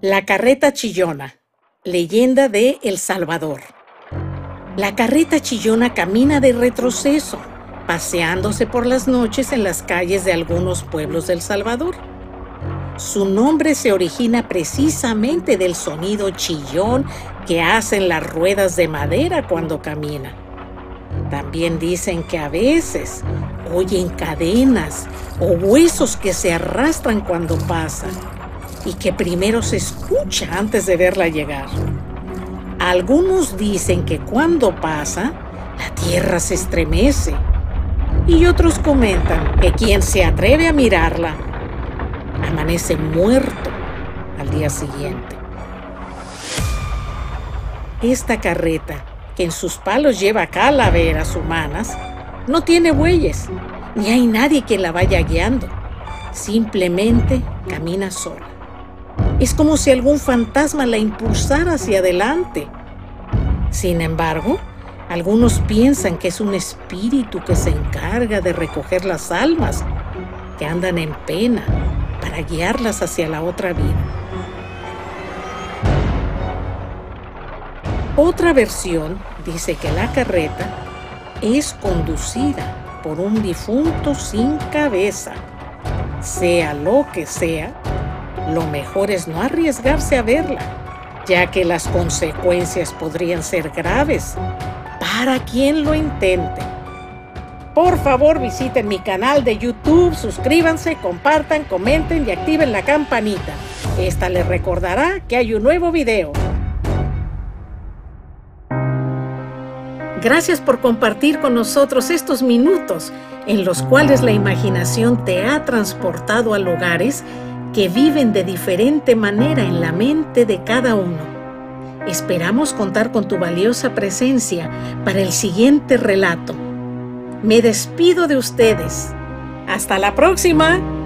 La carreta chillona, leyenda de El Salvador. La carreta chillona camina de retroceso, paseándose por las noches en las calles de algunos pueblos del Salvador. Su nombre se origina precisamente del sonido chillón que hacen las ruedas de madera cuando caminan. También dicen que a veces oyen cadenas o huesos que se arrastran cuando pasan y que primero se escucha antes de verla llegar. Algunos dicen que cuando pasa, la tierra se estremece. Y otros comentan que quien se atreve a mirarla amanece muerto al día siguiente. Esta carreta, que en sus palos lleva calaveras humanas, no tiene bueyes, ni hay nadie quien la vaya guiando. Simplemente camina sola. Es como si algún fantasma la impulsara hacia adelante. Sin embargo, algunos piensan que es un espíritu que se encarga de recoger las almas que andan en pena para guiarlas hacia la otra vida. Otra versión dice que la carreta es conducida por un difunto sin cabeza. Sea lo que sea, lo mejor es no arriesgarse a verla, ya que las consecuencias podrían ser graves para quien lo intente. Por favor visiten mi canal de YouTube, suscríbanse, compartan, comenten y activen la campanita. Esta les recordará que hay un nuevo video. Gracias por compartir con nosotros estos minutos en los cuales la imaginación te ha transportado a lugares que viven de diferente manera en la mente de cada uno. Esperamos contar con tu valiosa presencia para el siguiente relato. Me despido de ustedes. Hasta la próxima.